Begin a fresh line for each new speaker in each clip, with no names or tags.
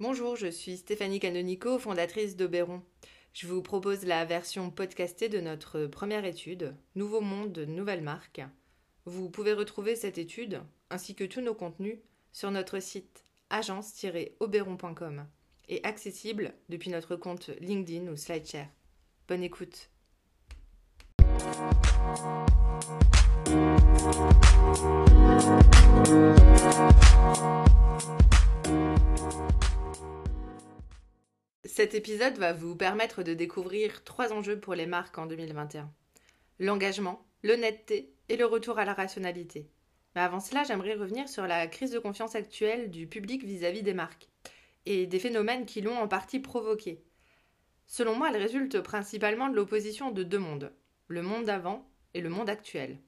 Bonjour, je suis Stéphanie Canonico, fondatrice d'Oberon. Je vous propose la version podcastée de notre première étude, Nouveau monde, nouvelle marque. Vous pouvez retrouver cette étude, ainsi que tous nos contenus, sur notre site agence-oberon.com et accessible depuis notre compte LinkedIn ou SlideShare. Bonne écoute. Cet épisode va vous permettre de découvrir trois enjeux pour les marques en 2021. L'engagement, l'honnêteté et le retour à la rationalité. Mais avant cela, j'aimerais revenir sur la crise de confiance actuelle du public vis-à-vis des marques et des phénomènes qui l'ont en partie provoquée. Selon moi, elle résulte principalement de l'opposition de deux mondes, le monde d'avant et le monde actuel.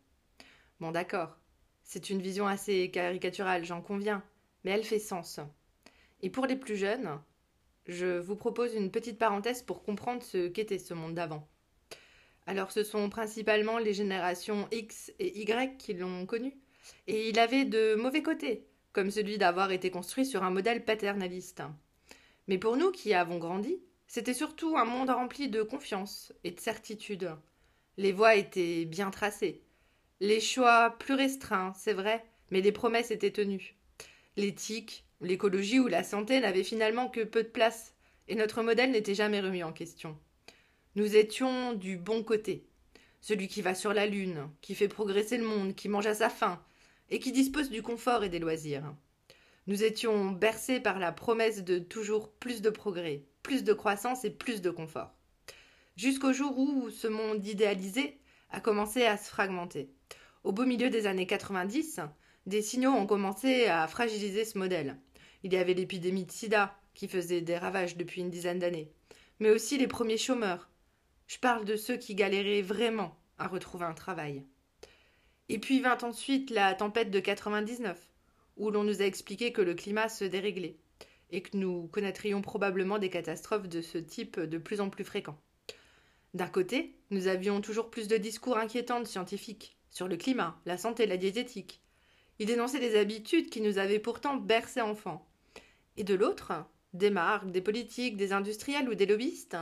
Bon d'accord, c'est une vision assez caricaturale, j'en conviens, mais elle fait sens. Et pour les plus jeunes, je vous propose une petite parenthèse pour comprendre ce qu'était ce monde d'avant. Alors ce sont principalement les générations X et Y qui l'ont connu, et il avait de mauvais côtés, comme celui d'avoir été construit sur un modèle paternaliste. Mais pour nous qui avons grandi, c'était surtout un monde rempli de confiance et de certitude. Les voies étaient bien tracées. Les choix plus restreints, c'est vrai, mais les promesses étaient tenues. L'éthique, l'écologie ou la santé n'avaient finalement que peu de place, et notre modèle n'était jamais remis en question. Nous étions du bon côté, celui qui va sur la lune, qui fait progresser le monde, qui mange à sa faim, et qui dispose du confort et des loisirs. Nous étions bercés par la promesse de toujours plus de progrès, plus de croissance et plus de confort. Jusqu'au jour où ce monde idéalisé a commencé à se fragmenter. Au beau milieu des années 90, des signaux ont commencé à fragiliser ce modèle. Il y avait l'épidémie de sida, qui faisait des ravages depuis une dizaine d'années, mais aussi les premiers chômeurs. Je parle de ceux qui galéraient vraiment à retrouver un travail. Et puis vint ensuite la tempête de 99, où l'on nous a expliqué que le climat se déréglait, et que nous connaîtrions probablement des catastrophes de ce type de plus en plus fréquents. D'un côté, nous avions toujours plus de discours inquiétants de scientifiques sur le climat, la santé, la diététique, il dénonçait des habitudes qui nous avaient pourtant bercés enfants. Et de l'autre, des marques, des politiques, des industriels ou des lobbyistes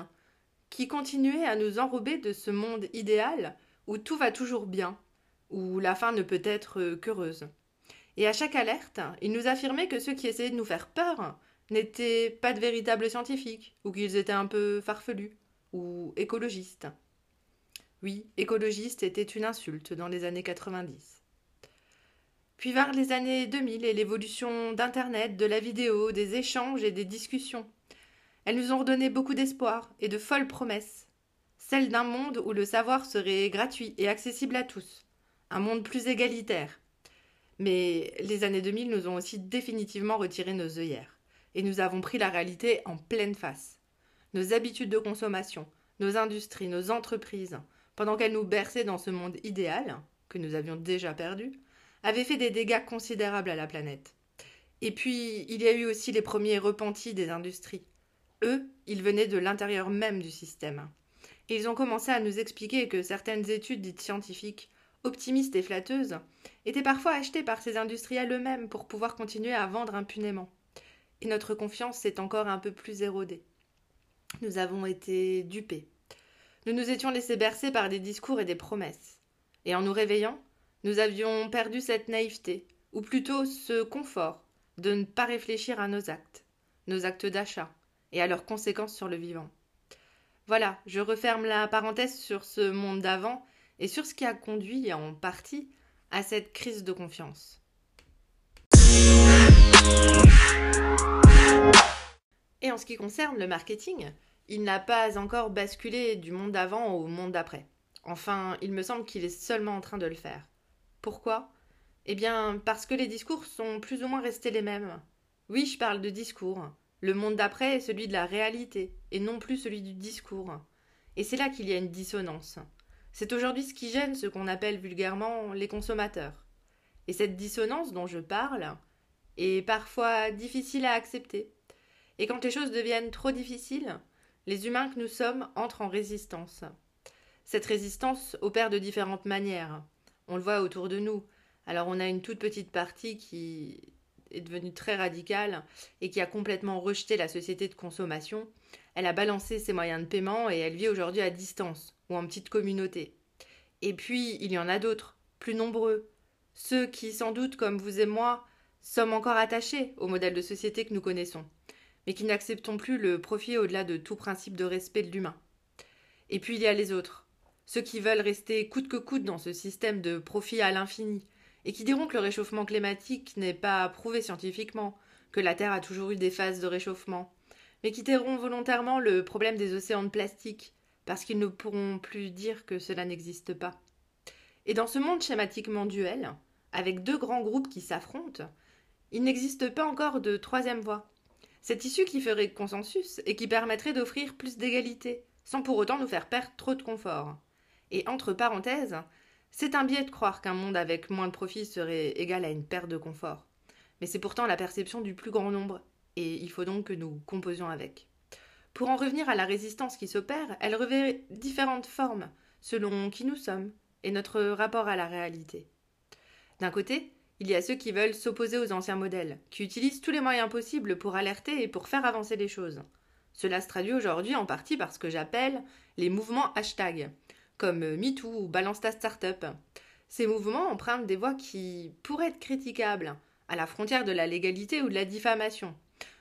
qui continuaient à nous enrober de ce monde idéal où tout va toujours bien, où la fin ne peut être qu'heureuse. Et à chaque alerte, ils nous affirmaient que ceux qui essayaient de nous faire peur n'étaient pas de véritables scientifiques, ou qu'ils étaient un peu farfelus, ou écologistes. Oui, écologiste était une insulte dans les années 90. Puis vinrent les années 2000 et l'évolution d'Internet, de la vidéo, des échanges et des discussions. Elles nous ont redonné beaucoup d'espoir et de folles promesses. Celle d'un monde où le savoir serait gratuit et accessible à tous. Un monde plus égalitaire. Mais les années 2000 nous ont aussi définitivement retiré nos œillères. Et nous avons pris la réalité en pleine face. Nos habitudes de consommation, nos industries, nos entreprises, pendant qu'elles nous berçaient dans ce monde idéal, que nous avions déjà perdu, avait fait des dégâts considérables à la planète. Et puis, il y a eu aussi les premiers repentis des industries. Eux, ils venaient de l'intérieur même du système. Ils ont commencé à nous expliquer que certaines études dites scientifiques, optimistes et flatteuses, étaient parfois achetées par ces industriels eux-mêmes pour pouvoir continuer à vendre impunément. Et notre confiance s'est encore un peu plus érodée. Nous avons été dupés. Nous nous étions laissés bercer par des discours et des promesses. Et en nous réveillant, nous avions perdu cette naïveté, ou plutôt ce confort, de ne pas réfléchir à nos actes, nos actes d'achat, et à leurs conséquences sur le vivant. Voilà, je referme la parenthèse sur ce monde d'avant et sur ce qui a conduit en partie à cette crise de confiance. Et en ce qui concerne le marketing, il n'a pas encore basculé du monde d'avant au monde d'après. Enfin, il me semble qu'il est seulement en train de le faire. Pourquoi? Eh bien, parce que les discours sont plus ou moins restés les mêmes. Oui, je parle de discours. Le monde d'après est celui de la réalité, et non plus celui du discours. Et c'est là qu'il y a une dissonance. C'est aujourd'hui ce qui gêne ce qu'on appelle vulgairement les consommateurs. Et cette dissonance dont je parle est parfois difficile à accepter. Et quand les choses deviennent trop difficiles, les humains que nous sommes entrent en résistance. Cette résistance opère de différentes manières. On le voit autour de nous. Alors on a une toute petite partie qui est devenue très radicale et qui a complètement rejeté la société de consommation, elle a balancé ses moyens de paiement et elle vit aujourd'hui à distance ou en petite communauté. Et puis, il y en a d'autres, plus nombreux, ceux qui, sans doute, comme vous et moi, sommes encore attachés au modèle de société que nous connaissons, mais qui n'acceptons plus le profit au-delà de tout principe de respect de l'humain. Et puis il y a les autres, ceux qui veulent rester coûte que coûte dans ce système de profit à l'infini, et qui diront que le réchauffement climatique n'est pas prouvé scientifiquement, que la Terre a toujours eu des phases de réchauffement, mais qui tairont volontairement le problème des océans de plastique, parce qu'ils ne pourront plus dire que cela n'existe pas. Et dans ce monde schématiquement duel, avec deux grands groupes qui s'affrontent, il n'existe pas encore de troisième voie. Cette issue qui ferait consensus et qui permettrait d'offrir plus d'égalité, sans pour autant nous faire perdre trop de confort. Et entre parenthèses, c'est un biais de croire qu'un monde avec moins de profit serait égal à une perte de confort. Mais c'est pourtant la perception du plus grand nombre, et il faut donc que nous composions avec. Pour en revenir à la résistance qui s'opère, elle revêt différentes formes, selon qui nous sommes et notre rapport à la réalité. D'un côté, il y a ceux qui veulent s'opposer aux anciens modèles, qui utilisent tous les moyens possibles pour alerter et pour faire avancer les choses. Cela se traduit aujourd'hui en partie par ce que j'appelle les mouvements hashtag, comme MeToo ou Balance ta Startup. Ces mouvements empruntent des voies qui pourraient être critiquables, à la frontière de la légalité ou de la diffamation.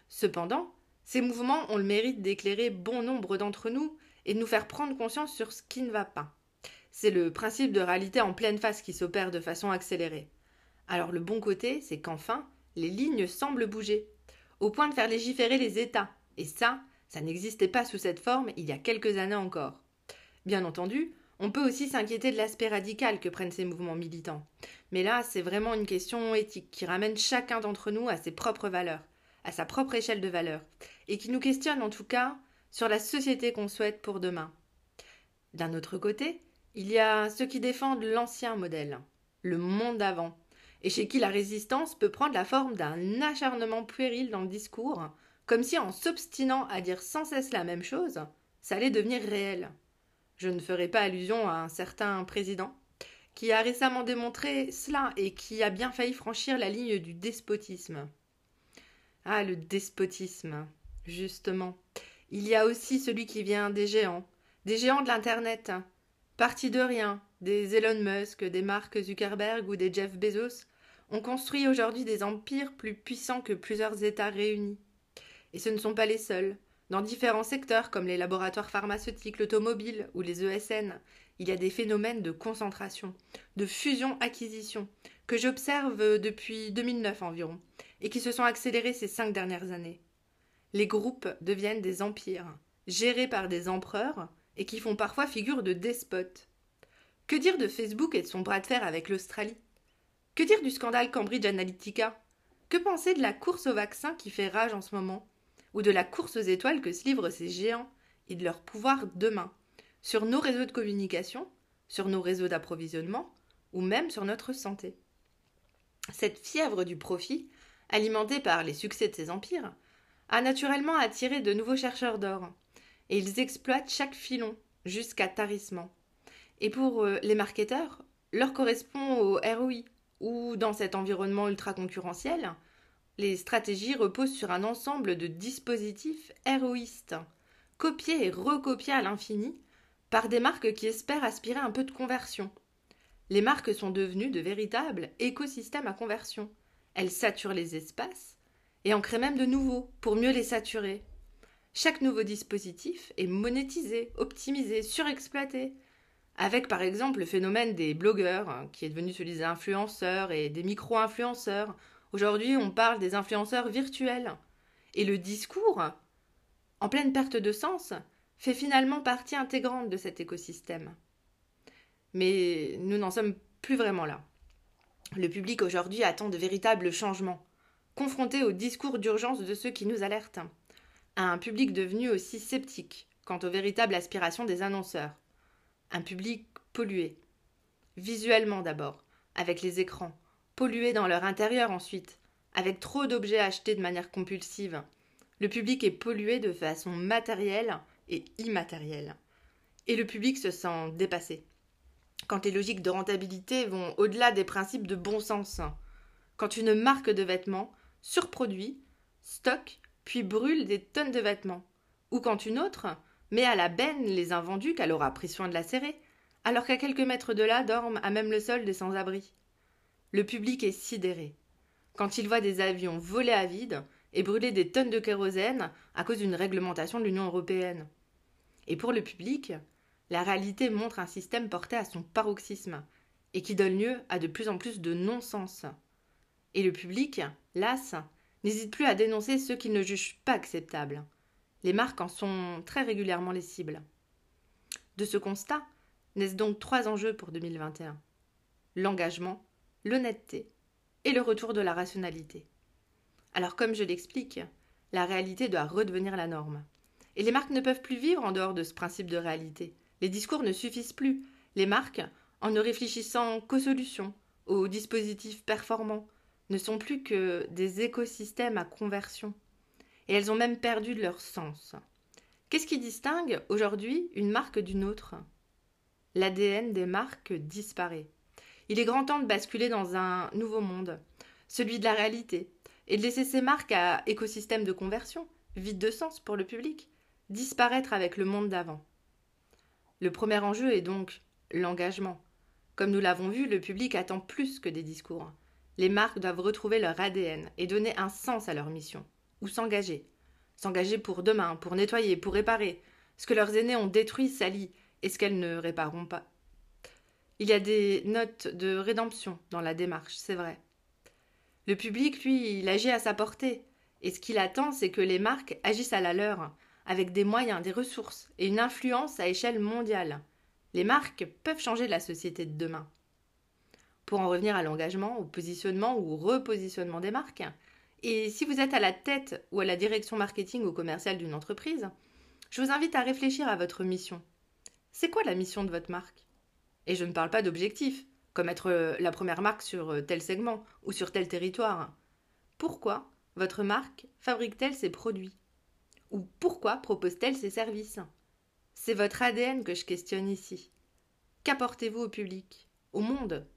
Cependant, ces mouvements ont le mérite d'éclairer bon nombre d'entre nous et de nous faire prendre conscience sur ce qui ne va pas. C'est le principe de réalité en pleine face qui s'opère de façon accélérée. Alors le bon côté, c'est qu'enfin, les lignes semblent bouger, au point de faire légiférer les États. Et ça, ça n'existait pas sous cette forme il y a quelques années encore. Bien entendu, on peut aussi s'inquiéter de l'aspect radical que prennent ces mouvements militants. Mais là, c'est vraiment une question éthique qui ramène chacun d'entre nous à ses propres valeurs, à sa propre échelle de valeurs, et qui nous questionne en tout cas sur la société qu'on souhaite pour demain. D'un autre côté, il y a ceux qui défendent l'ancien modèle, le monde d'avant, et chez qui la résistance peut prendre la forme d'un acharnement puéril dans le discours, comme si en s'obstinant à dire sans cesse la même chose, ça allait devenir réel. Je ne ferai pas allusion à un certain président qui a récemment démontré cela et qui a bien failli franchir la ligne du despotisme. Ah, le despotisme, justement. Il y a aussi celui qui vient des géants, des géants de l'Internet, partis de rien, des Elon Musk, des Mark Zuckerberg ou des Jeff Bezos, ont construit aujourd'hui des empires plus puissants que plusieurs États réunis. Et ce ne sont pas les seuls. Dans différents secteurs comme les laboratoires pharmaceutiques, l'automobile ou les ESN, il y a des phénomènes de concentration, de fusion-acquisition, que j'observe depuis 2009 environ, et qui se sont accélérés ces cinq dernières années. Les groupes deviennent des empires, gérés par des empereurs, et qui font parfois figure de despotes. Que dire de Facebook et de son bras de fer avec l'Australie? Que dire du scandale Cambridge Analytica? Que penser de la course au vaccin qui fait rage en ce moment? Ou de la course aux étoiles que se livrent ces géants et de leur pouvoir demain Sur nos réseaux de communication Sur nos réseaux d'approvisionnement Ou même sur notre santé Cette fièvre du profit, alimentée par les succès de ces empires, a naturellement attiré de nouveaux chercheurs d'or. Et ils exploitent chaque filon jusqu'à tarissement. Et pour euh, les marketeurs, l'or correspond au ROI, ou dans cet environnement ultra concurrentiel, les stratégies reposent sur un ensemble de dispositifs héroïstes, copiés et recopiés à l'infini par des marques qui espèrent aspirer un peu de conversion. Les marques sont devenues de véritables écosystèmes à conversion. Elles saturent les espaces et en créent même de nouveaux pour mieux les saturer. Chaque nouveau dispositif est monétisé, optimisé, surexploité, avec par exemple le phénomène des blogueurs, hein, qui est devenu celui des influenceurs et des micro-influenceurs. Aujourd'hui, on parle des influenceurs virtuels. Et le discours, en pleine perte de sens, fait finalement partie intégrante de cet écosystème. Mais nous n'en sommes plus vraiment là. Le public aujourd'hui attend de véritables changements, confronté au discours d'urgence de ceux qui nous alertent, à un public devenu aussi sceptique quant aux véritables aspirations des annonceurs un public pollué. Visuellement d'abord, avec les écrans, pollué dans leur intérieur ensuite, avec trop d'objets achetés de manière compulsive. Le public est pollué de façon matérielle et immatérielle. Et le public se sent dépassé. Quand les logiques de rentabilité vont au-delà des principes de bon sens. Quand une marque de vêtements surproduit, stocke, puis brûle des tonnes de vêtements. Ou quand une autre met à la benne les invendus qu'elle aura pris soin de la serrer, alors qu'à quelques mètres de là dorment à même le sol des sans-abri. Le public est sidéré. Quand il voit des avions voler à vide et brûler des tonnes de kérosène à cause d'une réglementation de l'Union européenne. Et pour le public, la réalité montre un système porté à son paroxysme et qui donne lieu à de plus en plus de non-sens. Et le public, las, n'hésite plus à dénoncer ceux qu'il ne juge pas acceptables. Les marques en sont très régulièrement les cibles. De ce constat naissent donc trois enjeux pour 2021 l'engagement, l'honnêteté et le retour de la rationalité. Alors, comme je l'explique, la réalité doit redevenir la norme. Et les marques ne peuvent plus vivre en dehors de ce principe de réalité. Les discours ne suffisent plus. Les marques, en ne réfléchissant qu'aux solutions, aux dispositifs performants, ne sont plus que des écosystèmes à conversion. Et elles ont même perdu leur sens. Qu'est-ce qui distingue aujourd'hui une marque d'une autre? L'ADN des marques disparaît. Il est grand temps de basculer dans un nouveau monde, celui de la réalité, et de laisser ces marques à écosystème de conversion, vide de sens pour le public, disparaître avec le monde d'avant. Le premier enjeu est donc l'engagement. Comme nous l'avons vu, le public attend plus que des discours. Les marques doivent retrouver leur ADN et donner un sens à leur mission, ou s'engager. S'engager pour demain, pour nettoyer, pour réparer, ce que leurs aînés ont détruit, sali, et ce qu'elles ne répareront pas. Il y a des notes de rédemption dans la démarche, c'est vrai. Le public, lui, il agit à sa portée, et ce qu'il attend, c'est que les marques agissent à la leur, avec des moyens, des ressources et une influence à échelle mondiale. Les marques peuvent changer la société de demain. Pour en revenir à l'engagement, au positionnement ou au repositionnement des marques, et si vous êtes à la tête ou à la direction marketing ou commerciale d'une entreprise, je vous invite à réfléchir à votre mission. C'est quoi la mission de votre marque? Et je ne parle pas d'objectif, comme être la première marque sur tel segment ou sur tel territoire. Pourquoi votre marque fabrique-t-elle ses produits? Ou pourquoi propose-t-elle ses services? C'est votre ADN que je questionne ici. Qu'apportez-vous au public, au monde?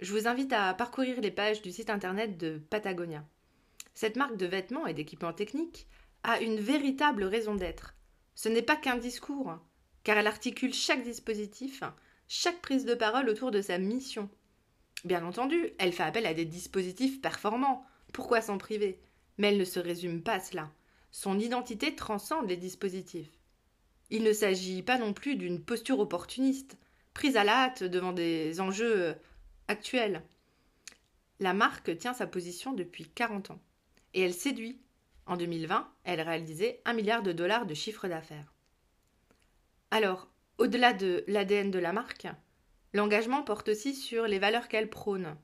Je vous invite à parcourir les pages du site internet de Patagonia. Cette marque de vêtements et d'équipements techniques a une véritable raison d'être. Ce n'est pas qu'un discours, car elle articule chaque dispositif, chaque prise de parole autour de sa mission. Bien entendu, elle fait appel à des dispositifs performants. Pourquoi s'en priver? Mais elle ne se résume pas à cela. Son identité transcende les dispositifs. Il ne s'agit pas non plus d'une posture opportuniste, prise à la hâte devant des enjeux actuels. La marque tient sa position depuis 40 ans et elle séduit. En 2020, elle réalisait un milliard de dollars de chiffre d'affaires. Alors, au-delà de l'ADN de la marque, l'engagement porte aussi sur les valeurs qu'elle prône.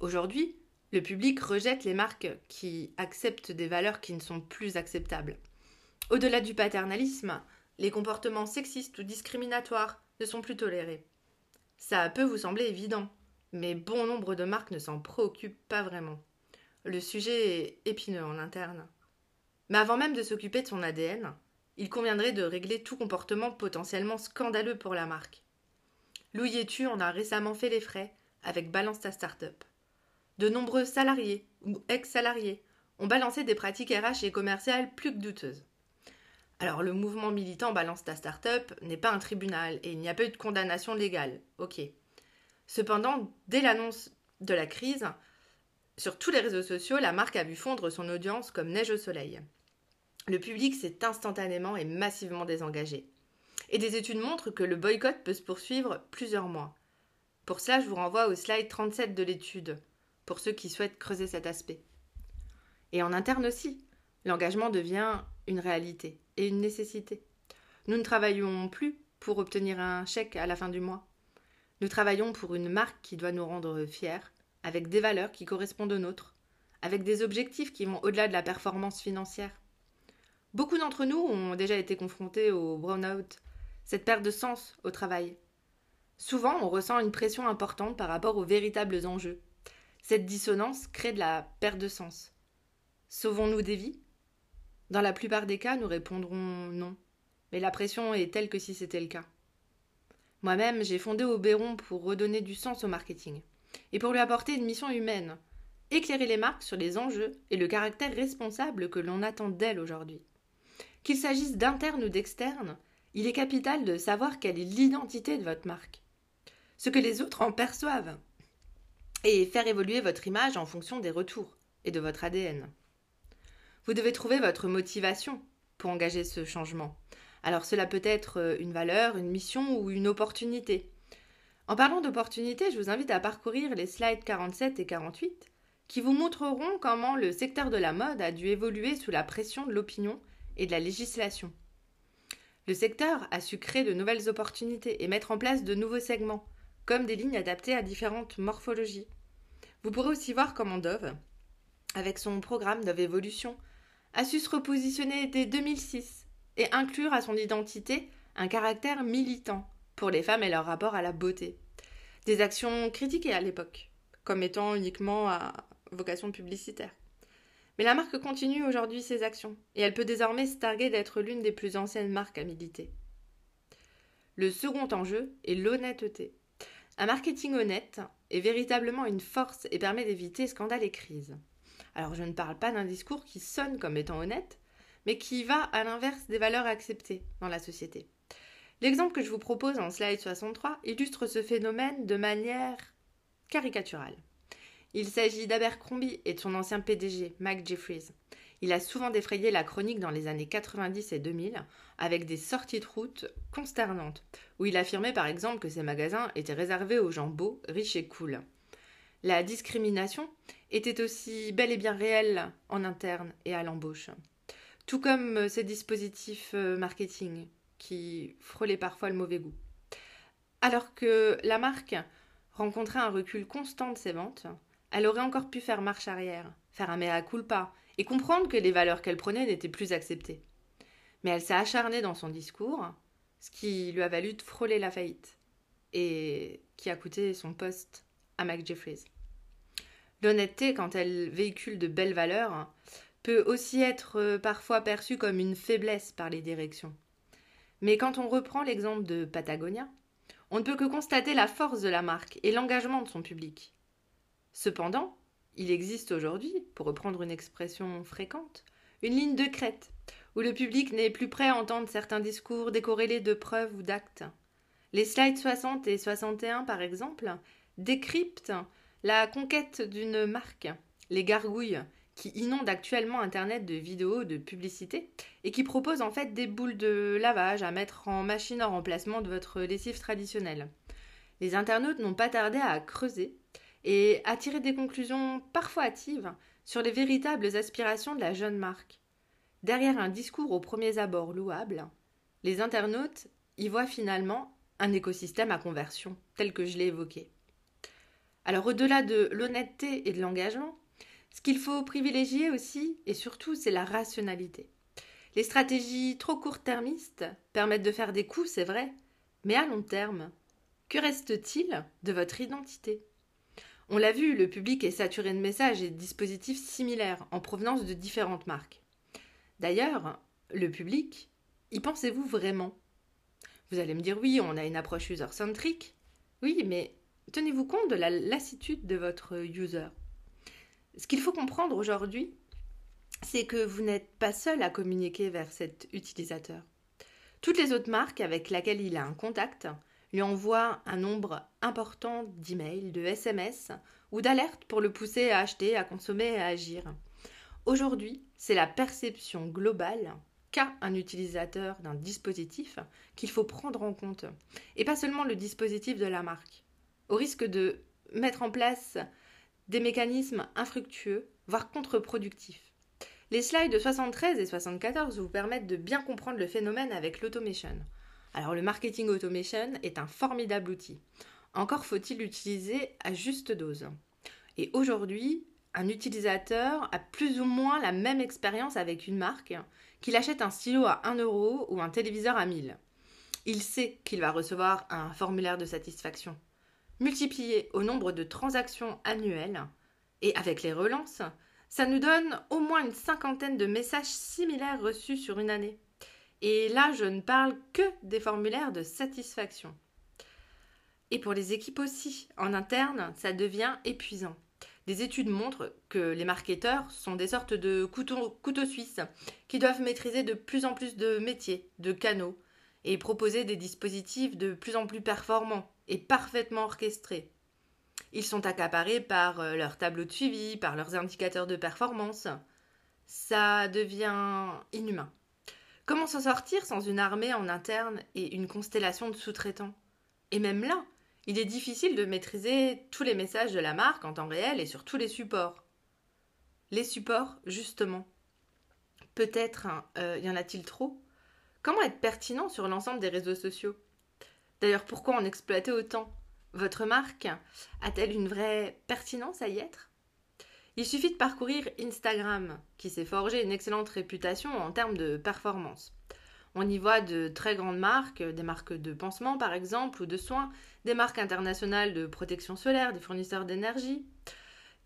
Aujourd'hui, le public rejette les marques qui acceptent des valeurs qui ne sont plus acceptables. Au-delà du paternalisme, les comportements sexistes ou discriminatoires ne sont plus tolérés. Ça peut vous sembler évident, mais bon nombre de marques ne s'en préoccupent pas vraiment. Le sujet est épineux en interne. Mais avant même de s'occuper de son ADN, il conviendrait de régler tout comportement potentiellement scandaleux pour la marque. Louis tu en a récemment fait les frais avec Balance ta Startup. De nombreux salariés ou ex-salariés ont balancé des pratiques RH et commerciales plus que douteuses. Alors, le mouvement militant Balance ta start-up n'est pas un tribunal et il n'y a pas eu de condamnation légale. Ok. Cependant, dès l'annonce de la crise, sur tous les réseaux sociaux, la marque a vu fondre son audience comme neige au soleil. Le public s'est instantanément et massivement désengagé. Et des études montrent que le boycott peut se poursuivre plusieurs mois. Pour cela, je vous renvoie au slide 37 de l'étude, pour ceux qui souhaitent creuser cet aspect. Et en interne aussi, l'engagement devient une réalité et une nécessité. Nous ne travaillons plus pour obtenir un chèque à la fin du mois. Nous travaillons pour une marque qui doit nous rendre fiers, avec des valeurs qui correspondent aux nôtres, avec des objectifs qui vont au-delà de la performance financière. Beaucoup d'entre nous ont déjà été confrontés au burn-out, cette perte de sens au travail. Souvent, on ressent une pression importante par rapport aux véritables enjeux. Cette dissonance crée de la perte de sens. Sauvons-nous des vies? Dans la plupart des cas, nous répondrons non. Mais la pression est telle que si c'était le cas. Moi-même, j'ai fondé Oberon pour redonner du sens au marketing et pour lui apporter une mission humaine. éclairer les marques sur les enjeux et le caractère responsable que l'on attend d'elles aujourd'hui. Qu'il s'agisse d'interne ou d'externe, il est capital de savoir quelle est l'identité de votre marque, ce que les autres en perçoivent, et faire évoluer votre image en fonction des retours et de votre ADN. Vous devez trouver votre motivation pour engager ce changement. Alors cela peut être euh, une valeur, une mission ou une opportunité. En parlant d'opportunité, je vous invite à parcourir les slides 47 et 48 qui vous montreront comment le secteur de la mode a dû évoluer sous la pression de l'opinion et de la législation. Le secteur a su créer de nouvelles opportunités et mettre en place de nouveaux segments, comme des lignes adaptées à différentes morphologies. Vous pourrez aussi voir comment Dove, avec son programme Dove Evolution, a su se repositionner dès 2006 et inclure à son identité un caractère militant pour les femmes et leur rapport à la beauté. Des actions critiquées à l'époque, comme étant uniquement à vocation publicitaire. Mais la marque continue aujourd'hui ses actions, et elle peut désormais se targuer d'être l'une des plus anciennes marques à militer. Le second enjeu est l'honnêteté. Un marketing honnête est véritablement une force et permet d'éviter scandales et crises. Alors je ne parle pas d'un discours qui sonne comme étant honnête, mais qui va à l'inverse des valeurs acceptées dans la société. L'exemple que je vous propose en slide 63 illustre ce phénomène de manière caricaturale. Il s'agit d'Abercrombie et de son ancien PDG, Mike Jeffries. Il a souvent défrayé la chronique dans les années 90 et 2000 avec des sorties de route consternantes, où il affirmait par exemple que ses magasins étaient réservés aux gens beaux, riches et cool. La discrimination était aussi bel et bien réelle en interne et à l'embauche. Tout comme ces dispositifs euh, marketing qui frôlaient parfois le mauvais goût. Alors que la marque rencontrait un recul constant de ses ventes, elle aurait encore pu faire marche arrière, faire un mea culpa et comprendre que les valeurs qu'elle prenait n'étaient plus acceptées. Mais elle s'est acharnée dans son discours, ce qui lui a valu de frôler la faillite et qui a coûté son poste à Mac Jeffries. L'honnêteté, quand elle véhicule de belles valeurs, peut aussi être parfois perçue comme une faiblesse par les directions. Mais quand on reprend l'exemple de Patagonia, on ne peut que constater la force de la marque et l'engagement de son public. Cependant, il existe aujourd'hui, pour reprendre une expression fréquente, une ligne de crête, où le public n'est plus prêt à entendre certains discours décorrélés de preuves ou d'actes. Les slides 60 et 61, par exemple, décryptent la conquête d'une marque, les gargouilles, qui inondent actuellement Internet de vidéos, de publicités, et qui proposent en fait des boules de lavage à mettre en machine en remplacement de votre lessive traditionnelle. Les internautes n'ont pas tardé à creuser et à tirer des conclusions parfois hâtives sur les véritables aspirations de la jeune marque. Derrière un discours aux premiers abords louable, les internautes y voient finalement un écosystème à conversion, tel que je l'ai évoqué. Alors au-delà de l'honnêteté et de l'engagement, ce qu'il faut privilégier aussi et surtout, c'est la rationalité. Les stratégies trop court-termistes permettent de faire des coups, c'est vrai, mais à long terme, que reste-t-il de votre identité? On l'a vu, le public est saturé de messages et de dispositifs similaires en provenance de différentes marques. D'ailleurs, le public, y pensez-vous vraiment? Vous allez me dire oui, on a une approche user-centrique. Oui, mais tenez-vous compte de la lassitude de votre user. Ce qu'il faut comprendre aujourd'hui, c'est que vous n'êtes pas seul à communiquer vers cet utilisateur. Toutes les autres marques avec lesquelles il a un contact lui envoient un nombre important d'emails, de SMS ou d'alertes pour le pousser à acheter, à consommer et à agir. Aujourd'hui, c'est la perception globale qu'a un utilisateur d'un dispositif qu'il faut prendre en compte, et pas seulement le dispositif de la marque au risque de mettre en place des mécanismes infructueux, voire contre-productifs. Les slides 73 et 74 vous permettent de bien comprendre le phénomène avec l'automation. Alors le marketing automation est un formidable outil. Encore faut-il l'utiliser à juste dose. Et aujourd'hui, un utilisateur a plus ou moins la même expérience avec une marque qu'il achète un stylo à 1 euro ou un téléviseur à 1000. Il sait qu'il va recevoir un formulaire de satisfaction multiplié au nombre de transactions annuelles, et avec les relances, ça nous donne au moins une cinquantaine de messages similaires reçus sur une année. Et là, je ne parle que des formulaires de satisfaction. Et pour les équipes aussi, en interne, ça devient épuisant. Des études montrent que les marketeurs sont des sortes de couteaux, suisses qui doivent maîtriser de plus en plus de métiers, de canaux, et proposer des dispositifs de plus en plus performants et parfaitement orchestrés. Ils sont accaparés par euh, leurs tableaux de suivi, par leurs indicateurs de performance. Ça devient inhumain. Comment s'en sortir sans une armée en interne et une constellation de sous-traitants? Et même là, il est difficile de maîtriser tous les messages de la marque en temps réel et sur tous les supports. Les supports, justement. Peut-être euh, y en a-t-il trop? Comment être pertinent sur l'ensemble des réseaux sociaux? D'ailleurs, pourquoi en exploiter autant? Votre marque a-t-elle une vraie pertinence à y être? Il suffit de parcourir Instagram, qui s'est forgé une excellente réputation en termes de performance. On y voit de très grandes marques, des marques de pansement par exemple, ou de soins, des marques internationales de protection solaire, des fournisseurs d'énergie,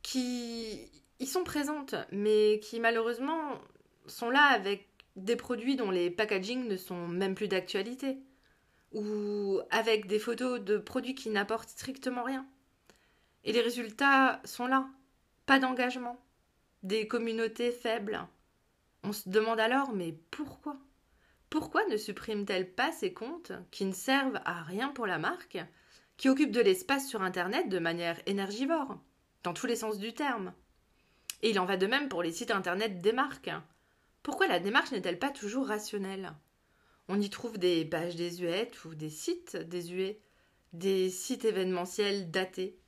qui y sont présentes, mais qui malheureusement sont là avec des produits dont les packagings ne sont même plus d'actualité, ou avec des photos de produits qui n'apportent strictement rien. Et les résultats sont là. Pas d'engagement, des communautés faibles. On se demande alors mais pourquoi? Pourquoi ne supprime-t-elle pas ces comptes qui ne servent à rien pour la marque, qui occupent de l'espace sur Internet de manière énergivore, dans tous les sens du terme? Et il en va de même pour les sites Internet des marques. Pourquoi la démarche n'est-elle pas toujours rationnelle? On y trouve des pages désuètes ou des sites désuets, des sites événementiels datés.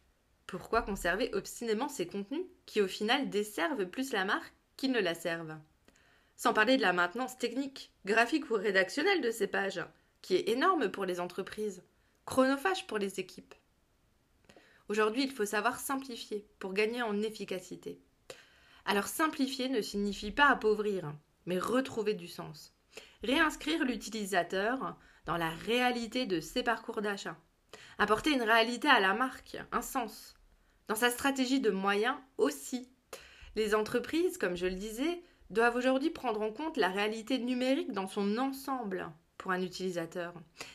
Pourquoi conserver obstinément ces contenus qui au final desservent plus la marque qu'ils ne la servent sans parler de la maintenance technique, graphique ou rédactionnelle de ces pages, qui est énorme pour les entreprises, chronophage pour les équipes. Aujourd'hui, il faut savoir simplifier pour gagner en efficacité. Alors simplifier ne signifie pas appauvrir, mais retrouver du sens. Réinscrire l'utilisateur dans la réalité de ses parcours d'achat. Apporter une réalité à la marque, un sens. Dans sa stratégie de moyens aussi. Les entreprises, comme je le disais, doivent aujourd'hui prendre en compte la réalité numérique dans son ensemble pour un utilisateur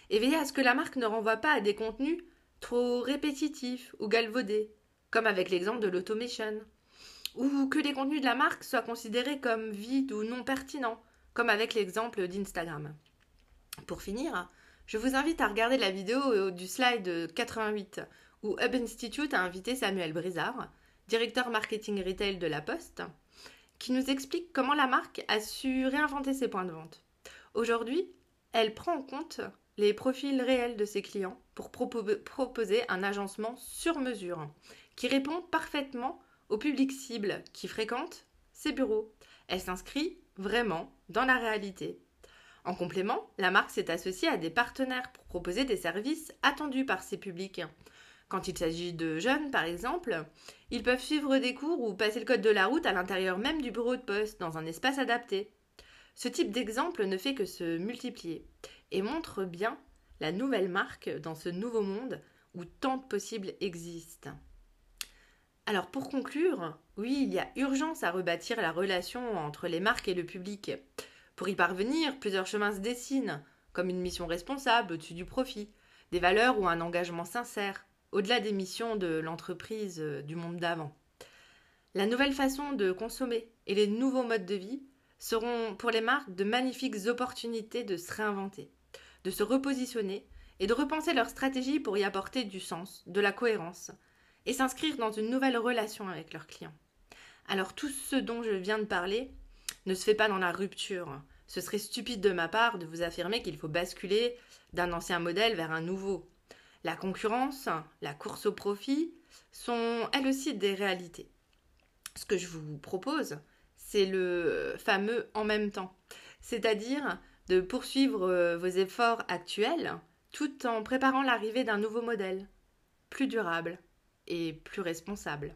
et veiller à ce que la marque ne renvoie pas à des contenus trop répétitifs ou galvaudés, comme avec l'exemple de l'automation, ou que les contenus de la marque soient considérés comme vides ou non pertinents, comme avec l'exemple d'Instagram. Pour finir, je vous invite à regarder la vidéo du slide 88 où Hub Institute a invité Samuel Brizard, directeur marketing retail de La Poste, qui nous explique comment la marque a su réinventer ses points de vente. Aujourd'hui, elle prend en compte les profils réels de ses clients pour proposer un agencement sur mesure qui répond parfaitement au public cible qui fréquente ses bureaux. Elle s'inscrit vraiment dans la réalité. En complément, la marque s'est associée à des partenaires pour proposer des services attendus par ses publics. Quand il s'agit de jeunes, par exemple, ils peuvent suivre des cours ou passer le code de la route à l'intérieur même du bureau de poste, dans un espace adapté. Ce type d'exemple ne fait que se multiplier et montre bien la nouvelle marque dans ce nouveau monde où tant de possibles existent. Alors pour conclure, oui, il y a urgence à rebâtir la relation entre les marques et le public. Pour y parvenir, plusieurs chemins se dessinent, comme une mission responsable au-dessus du profit, des valeurs ou un engagement sincère, au-delà des missions de l'entreprise euh, du monde d'avant. La nouvelle façon de consommer et les nouveaux modes de vie seront pour les marques de magnifiques opportunités de se réinventer, de se repositionner et de repenser leur stratégie pour y apporter du sens, de la cohérence et s'inscrire dans une nouvelle relation avec leurs clients. Alors tout ce dont je viens de parler ne se fait pas dans la rupture. Ce serait stupide de ma part de vous affirmer qu'il faut basculer d'un ancien modèle vers un nouveau. La concurrence, la course au profit sont elles aussi des réalités. Ce que je vous propose, c'est le fameux en même temps, c'est-à-dire de poursuivre euh, vos efforts actuels tout en préparant l'arrivée d'un nouveau modèle, plus durable et plus responsable.